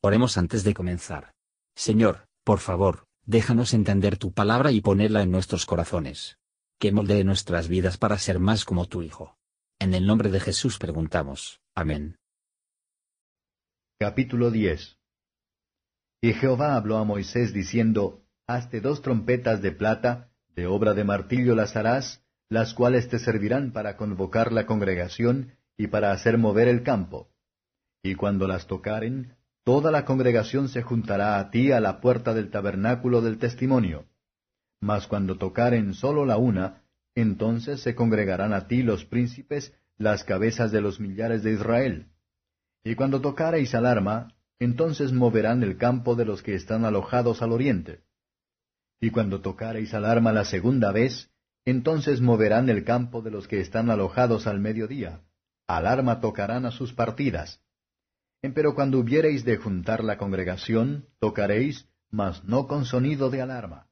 Oremos antes de comenzar. Señor, por favor, déjanos entender tu palabra y ponerla en nuestros corazones. Que moldee nuestras vidas para ser más como tu Hijo. En el nombre de Jesús preguntamos. Amén. Capítulo 10 Y Jehová habló a Moisés diciendo, Hazte dos trompetas de plata, de obra de martillo las harás, las cuales te servirán para convocar la congregación y para hacer mover el campo. Y cuando las tocaren, toda la congregación se juntará a ti a la puerta del tabernáculo del testimonio. Mas cuando tocaren solo la una, entonces se congregarán a ti los príncipes, las cabezas de los millares de Israel. Y cuando tocareis alarma, entonces moverán el campo de los que están alojados al oriente. Y cuando tocareis alarma la segunda vez, entonces moverán el campo de los que están alojados al mediodía. Alarma tocarán a sus partidas. Empero cuando hubiereis de juntar la congregación, tocaréis, mas no con sonido de alarma.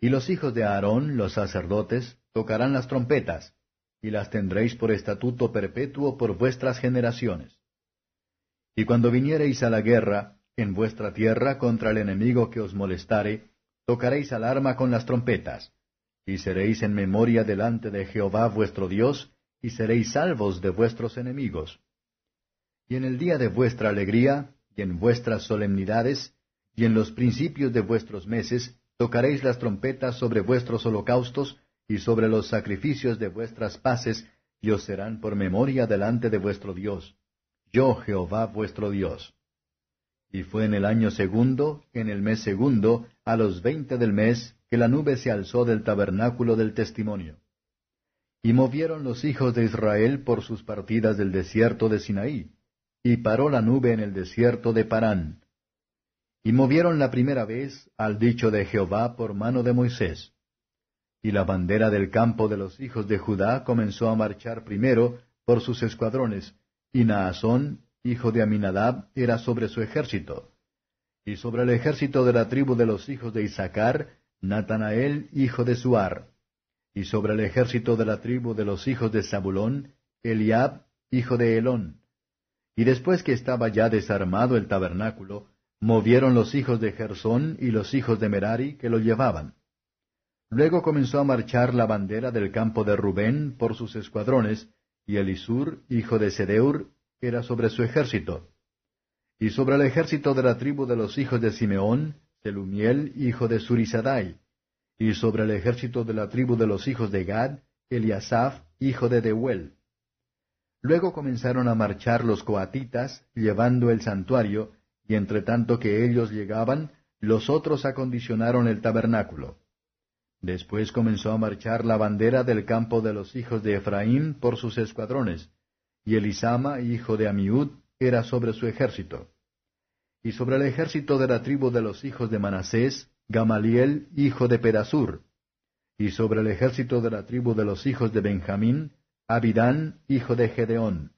Y los hijos de Aarón, los sacerdotes, tocarán las trompetas, y las tendréis por estatuto perpetuo por vuestras generaciones. Y cuando viniereis a la guerra, en vuestra tierra contra el enemigo que os molestare, tocaréis alarma con las trompetas, y seréis en memoria delante de Jehová vuestro Dios, y seréis salvos de vuestros enemigos y en el día de vuestra alegría, y en vuestras solemnidades, y en los principios de vuestros meses, tocaréis las trompetas sobre vuestros holocaustos, y sobre los sacrificios de vuestras paces, y os serán por memoria delante de vuestro Dios. Yo Jehová vuestro Dios. Y fue en el año segundo, en el mes segundo, a los veinte del mes, que la nube se alzó del tabernáculo del testimonio. Y movieron los hijos de Israel por sus partidas del desierto de Sinaí, y paró la nube en el desierto de Parán. Y movieron la primera vez al dicho de Jehová por mano de Moisés. Y la bandera del campo de los hijos de Judá comenzó a marchar primero por sus escuadrones, y Naasón, hijo de Aminadab, era sobre su ejército. Y sobre el ejército de la tribu de los hijos de Isaacar, Natanael, hijo de Suar. Y sobre el ejército de la tribu de los hijos de Zabulón, Eliab, hijo de Elón. Y después que estaba ya desarmado el tabernáculo, movieron los hijos de Gersón y los hijos de Merari que lo llevaban. Luego comenzó a marchar la bandera del campo de Rubén por sus escuadrones, y Elisur, hijo de Sedeur, era sobre su ejército. Y sobre el ejército de la tribu de los hijos de Simeón, Selumiel, hijo de Surisadai. Y sobre el ejército de la tribu de los hijos de Gad, Eliasaph, hijo de Deuel. Luego comenzaron a marchar los coatitas, llevando el santuario, y entre tanto que ellos llegaban, los otros acondicionaron el tabernáculo. Después comenzó a marchar la bandera del campo de los hijos de Efraín por sus escuadrones, y Elisama, hijo de Amiud, era sobre su ejército. Y sobre el ejército de la tribu de los hijos de Manasés, Gamaliel, hijo de Pedasur. Y sobre el ejército de la tribu de los hijos de Benjamín, Abidán, hijo de Gedeón.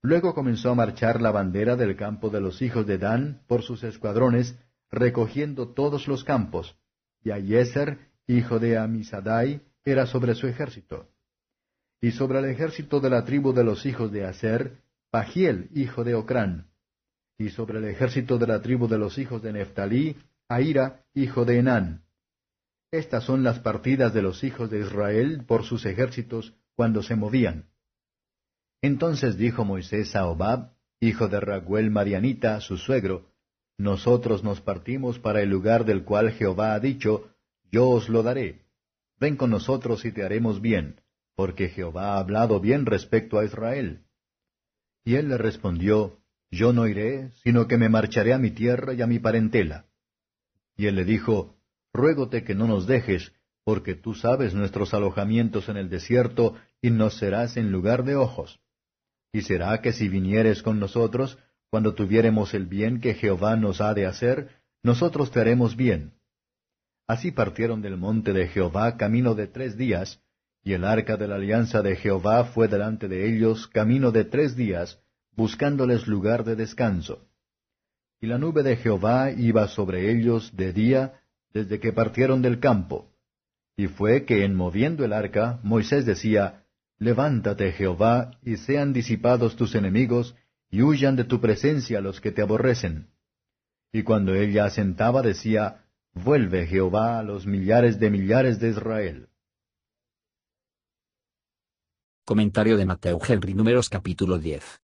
Luego comenzó a marchar la bandera del campo de los hijos de Dan por sus escuadrones, recogiendo todos los campos, y Ayeser, hijo de Amisadai, era sobre su ejército. Y sobre el ejército de la tribu de los hijos de Aser, Pagiel, hijo de Ocrán. Y sobre el ejército de la tribu de los hijos de Neftalí, Aira, hijo de Enán. Estas son las partidas de los hijos de Israel por sus ejércitos cuando se movían. Entonces dijo Moisés a Obab, hijo de Raguel Marianita, su suegro, Nosotros nos partimos para el lugar del cual Jehová ha dicho, Yo os lo daré. Ven con nosotros y te haremos bien, porque Jehová ha hablado bien respecto a Israel. Y él le respondió, Yo no iré, sino que me marcharé a mi tierra y a mi parentela. Y él le dijo, Ruégote que no nos dejes, porque tú sabes nuestros alojamientos en el desierto, y nos serás en lugar de ojos. Y será que si vinieres con nosotros, cuando tuviéremos el bien que Jehová nos ha de hacer, nosotros te haremos bien. Así partieron del monte de Jehová camino de tres días, y el arca de la alianza de Jehová fue delante de ellos camino de tres días, buscándoles lugar de descanso. Y la nube de Jehová iba sobre ellos de día desde que partieron del campo, y fue que en moviendo el arca, Moisés decía, Levántate, Jehová, y sean disipados tus enemigos, y huyan de tu presencia los que te aborrecen. Y cuando él ya asentaba decía, Vuelve Jehová a los millares de millares de Israel. Comentario de Mateo Henry Números capítulo 10.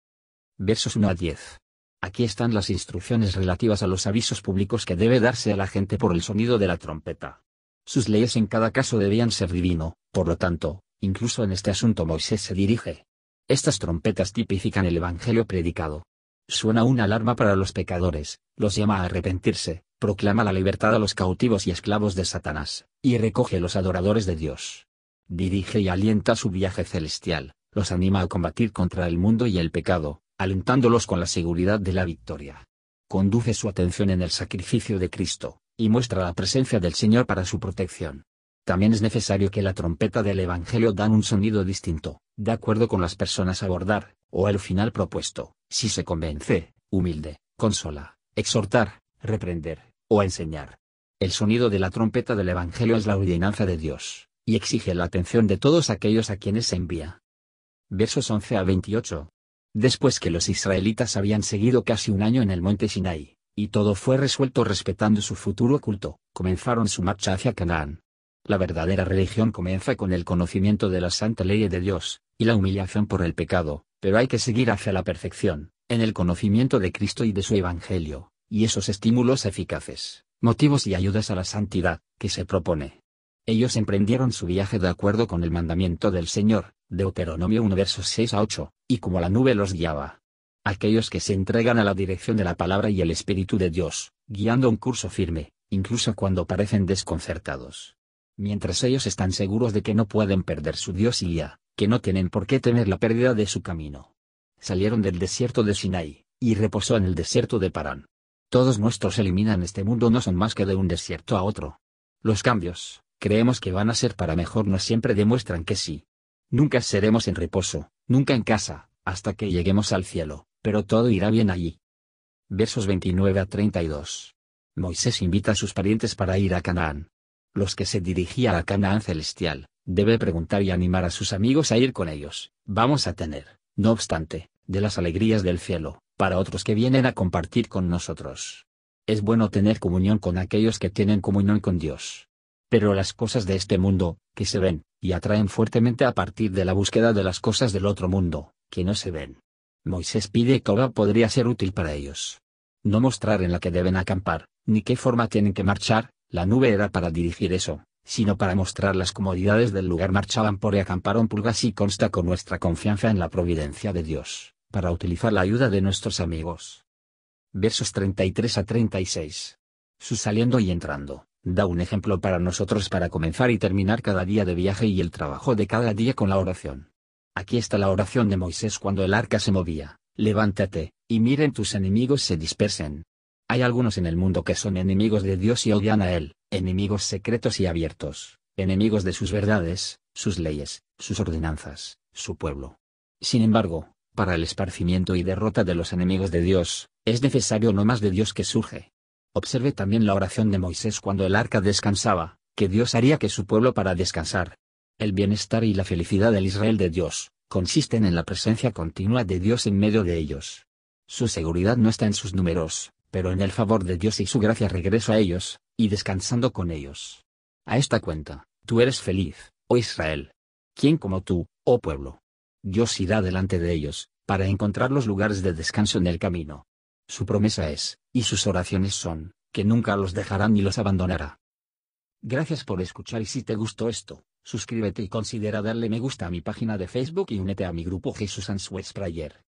Versos 1 a 10. Aquí están las instrucciones relativas a los avisos públicos que debe darse a la gente por el sonido de la trompeta. Sus leyes en cada caso debían ser divino, por lo tanto, incluso en este asunto Moisés se dirige. Estas trompetas tipifican el Evangelio predicado. Suena una alarma para los pecadores, los llama a arrepentirse, proclama la libertad a los cautivos y esclavos de Satanás, y recoge a los adoradores de Dios. Dirige y alienta su viaje celestial, los anima a combatir contra el mundo y el pecado, alentándolos con la seguridad de la victoria. Conduce su atención en el sacrificio de Cristo, y muestra la presencia del Señor para su protección. También es necesario que la trompeta del Evangelio dan un sonido distinto, de acuerdo con las personas a abordar, o el final propuesto, si se convence, humilde, consola, exhortar, reprender, o enseñar. El sonido de la trompeta del Evangelio es la ordenanza de Dios, y exige la atención de todos aquellos a quienes se envía. Versos 11 a 28. Después que los israelitas habían seguido casi un año en el monte Sinai, y todo fue resuelto respetando su futuro culto, comenzaron su marcha hacia Canaán. La verdadera religión comienza con el conocimiento de la santa ley de Dios, y la humillación por el pecado, pero hay que seguir hacia la perfección, en el conocimiento de Cristo y de su Evangelio, y esos estímulos eficaces, motivos y ayudas a la santidad, que se propone. Ellos emprendieron su viaje de acuerdo con el mandamiento del Señor, Deuteronomio 1 versos 6 a 8, y como la nube los guiaba. Aquellos que se entregan a la dirección de la palabra y el Espíritu de Dios, guiando un curso firme, incluso cuando parecen desconcertados. Mientras ellos están seguros de que no pueden perder su Dios y guía, que no tienen por qué temer la pérdida de su camino. Salieron del desierto de Sinai, y reposó en el desierto de Parán. Todos nuestros eliminan este mundo no son más que de un desierto a otro. Los cambios, creemos que van a ser para mejor no siempre demuestran que sí. Nunca seremos en reposo, nunca en casa, hasta que lleguemos al cielo, pero todo irá bien allí. Versos 29 a 32. Moisés invita a sus parientes para ir a Canaán. Los que se dirigían a Canaán celestial, debe preguntar y animar a sus amigos a ir con ellos. Vamos a tener, no obstante, de las alegrías del cielo, para otros que vienen a compartir con nosotros. Es bueno tener comunión con aquellos que tienen comunión con Dios. Pero las cosas de este mundo, que se ven, y atraen fuertemente a partir de la búsqueda de las cosas del otro mundo, que no se ven. Moisés pide que ahora podría ser útil para ellos. No mostrar en la que deben acampar, ni qué forma tienen que marchar, la nube era para dirigir eso, sino para mostrar las comodidades del lugar marchaban por y acamparon pulgas y consta con nuestra confianza en la providencia de Dios para utilizar la ayuda de nuestros amigos. Versos 33 a 36. Su saliendo y entrando, da un ejemplo para nosotros para comenzar y terminar cada día de viaje y el trabajo de cada día con la oración. Aquí está la oración de Moisés cuando el arca se movía, levántate, y miren tus enemigos se dispersen. Hay algunos en el mundo que son enemigos de Dios y odian a Él, enemigos secretos y abiertos, enemigos de sus verdades, sus leyes, sus ordenanzas, su pueblo. Sin embargo, para el esparcimiento y derrota de los enemigos de Dios, es necesario no más de Dios que surge. Observe también la oración de Moisés cuando el arca descansaba, que Dios haría que su pueblo para descansar. El bienestar y la felicidad del Israel de Dios, consisten en la presencia continua de Dios en medio de ellos. Su seguridad no está en sus números, pero en el favor de Dios y su gracia regreso a ellos, y descansando con ellos. A esta cuenta, tú eres feliz, oh Israel. ¿Quién como tú, oh pueblo? Dios irá delante de ellos, para encontrar los lugares de descanso en el camino. Su promesa es, y sus oraciones son, que nunca los dejará ni los abandonará. Gracias por escuchar y si te gustó esto, suscríbete y considera darle me gusta a mi página de Facebook y únete a mi grupo Jesús Answers Prayer.